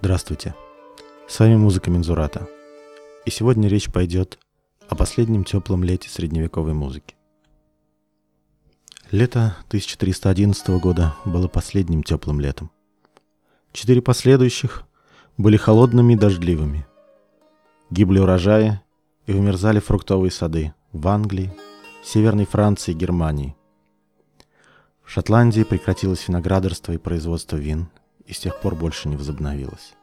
Здравствуйте. С вами музыка Мензурата. И сегодня речь пойдет о последнем теплом лете средневековой музыки. Лето 1311 года было последним теплым летом. Четыре последующих были холодными и дождливыми. Гибли урожаи и умерзали фруктовые сады в Англии, Северной Франции и Германии. В Шотландии прекратилось виноградарство и производство вин, и с тех пор больше не возобновилось.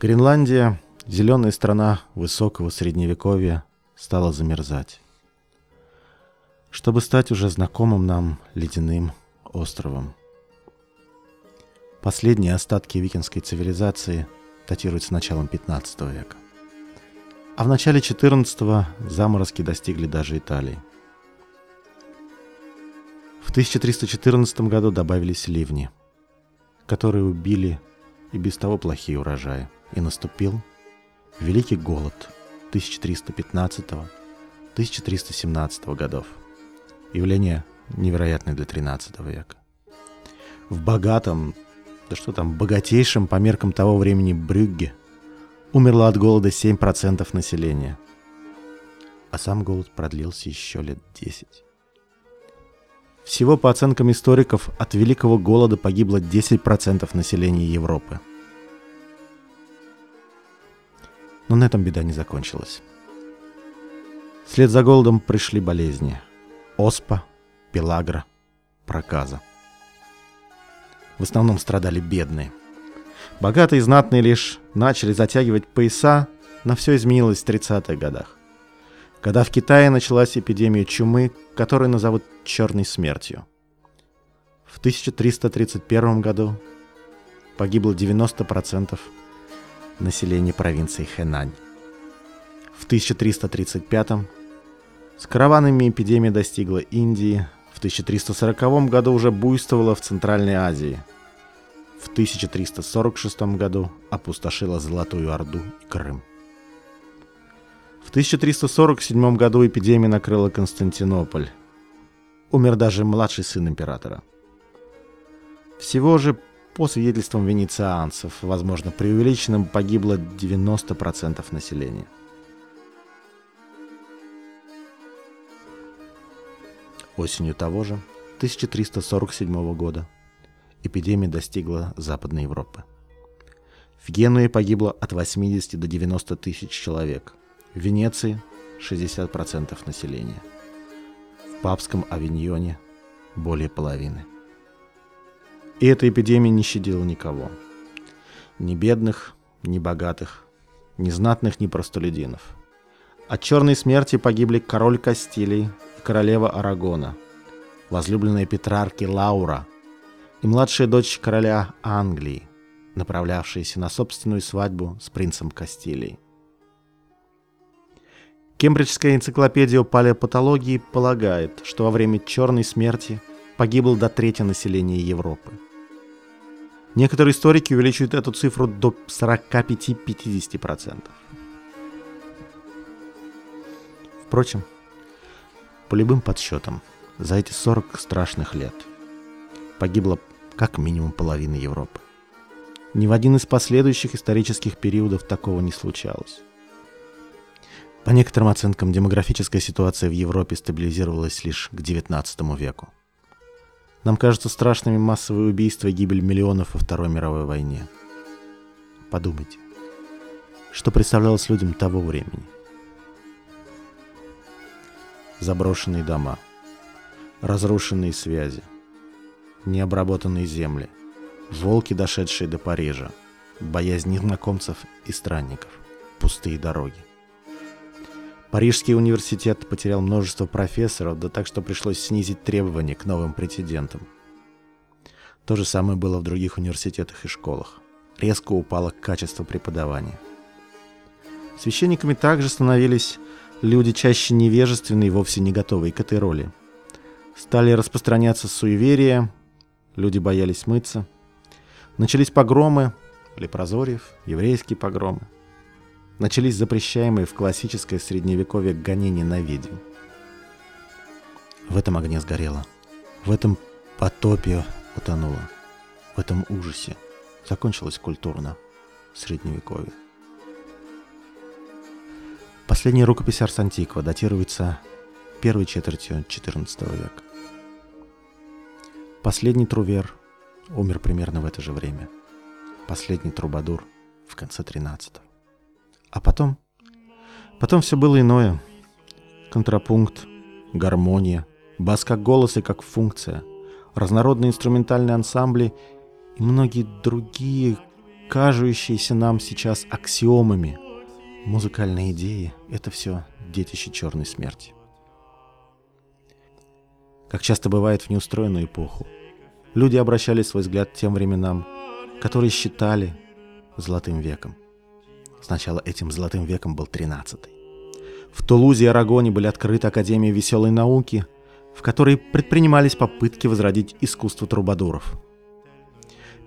Гренландия, зеленая страна высокого средневековья, стала замерзать. Чтобы стать уже знакомым нам ледяным островом. Последние остатки викингской цивилизации датируются началом 15 века. А в начале 14 заморозки достигли даже Италии. В 1314 году добавились ливни, которые убили и без того плохие урожаи. И наступил Великий голод 1315-1317 годов. Явление невероятное для 13 века. В богатом, да что там, богатейшем по меркам того времени Брюгге умерло от голода 7% населения. А сам голод продлился еще лет 10. Всего, по оценкам историков, от Великого голода погибло 10% населения Европы. Но на этом беда не закончилась. Вслед за голодом пришли болезни. Оспа, пелагра, проказа. В основном страдали бедные. Богатые и знатные лишь начали затягивать пояса, но все изменилось в 30-х годах когда в Китае началась эпидемия чумы, которую назовут «черной смертью». В 1331 году погибло 90% населения провинции Хэнань. В 1335 с караванами эпидемия достигла Индии, в 1340 году уже буйствовала в Центральной Азии. В 1346 году опустошила Золотую Орду и Крым. В 1347 году эпидемия накрыла Константинополь. Умер даже младший сын императора. Всего же, по свидетельствам венецианцев, возможно, преувеличенным погибло 90% населения. Осенью того же, 1347 года, эпидемия достигла Западной Европы. В Генуе погибло от 80 до 90 тысяч человек – в Венеции 60% населения. В папском Авиньоне более половины. И эта эпидемия не щадила никого. Ни бедных, ни богатых, ни знатных, ни простолюдинов. От черной смерти погибли король Кастилий и королева Арагона, возлюбленная Петрарки Лаура и младшая дочь короля Англии, направлявшаяся на собственную свадьбу с принцем Кастилии. Кембриджская энциклопедия палеопатологии полагает, что во время Черной смерти погибло до трети населения Европы. Некоторые историки увеличивают эту цифру до 45-50%. Впрочем, по любым подсчетам, за эти 40 страшных лет погибло как минимум половина Европы. Ни в один из последующих исторических периодов такого не случалось. По некоторым оценкам, демографическая ситуация в Европе стабилизировалась лишь к XIX веку. Нам кажутся страшными массовые убийства и гибель миллионов во Второй мировой войне. Подумайте, что представлялось людям того времени. Заброшенные дома, разрушенные связи, необработанные земли, волки, дошедшие до Парижа, боязнь незнакомцев и странников, пустые дороги. Парижский университет потерял множество профессоров, да так что пришлось снизить требования к новым претендентам. То же самое было в других университетах и школах. Резко упало качество преподавания. Священниками также становились люди чаще невежественные и вовсе не готовые к этой роли. Стали распространяться суеверия, люди боялись мыться. Начались погромы, лепрозорьев, еврейские погромы начались запрещаемые в классическое средневековье гонения на ведьм. В этом огне сгорело. В этом потопе утонуло. В этом ужасе закончилось культурно Средневековье. Последняя рукопись Арс Антиква датируется первой четвертью XIV века. Последний трувер умер примерно в это же время. Последний трубадур в конце 13 А потом... Потом все было иное. Контрапункт, гармония, бас как голос и как функция, разнородные инструментальные ансамбли и многие другие, кажущиеся нам сейчас аксиомами – Музыкальные идеи — это все детище черной смерти. Как часто бывает в неустроенную эпоху, люди обращали свой взгляд к тем временам, которые считали золотым веком. Сначала этим золотым веком был тринадцатый. В Тулузе и Арагоне были открыты Академии веселой науки, в которой предпринимались попытки возродить искусство трубадуров.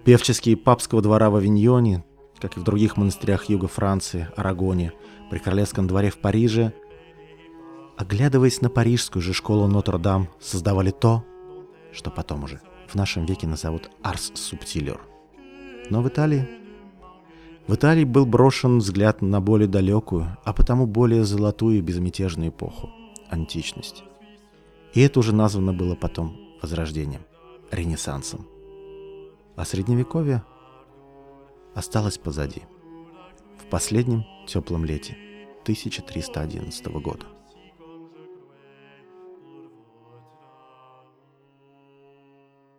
Певческие папского двора в Авиньоне как и в других монастырях юга Франции, Арагоне, при королевском дворе в Париже, оглядываясь на парижскую же школу Нотр-Дам, создавали то, что потом уже в нашем веке назовут Арс Субтилер. Но в Италии... В Италии был брошен взгляд на более далекую, а потому более золотую и безмятежную эпоху – античность. И это уже названо было потом Возрождением, Ренессансом. А Средневековье – осталось позади. В последнем теплом лете 1311 года.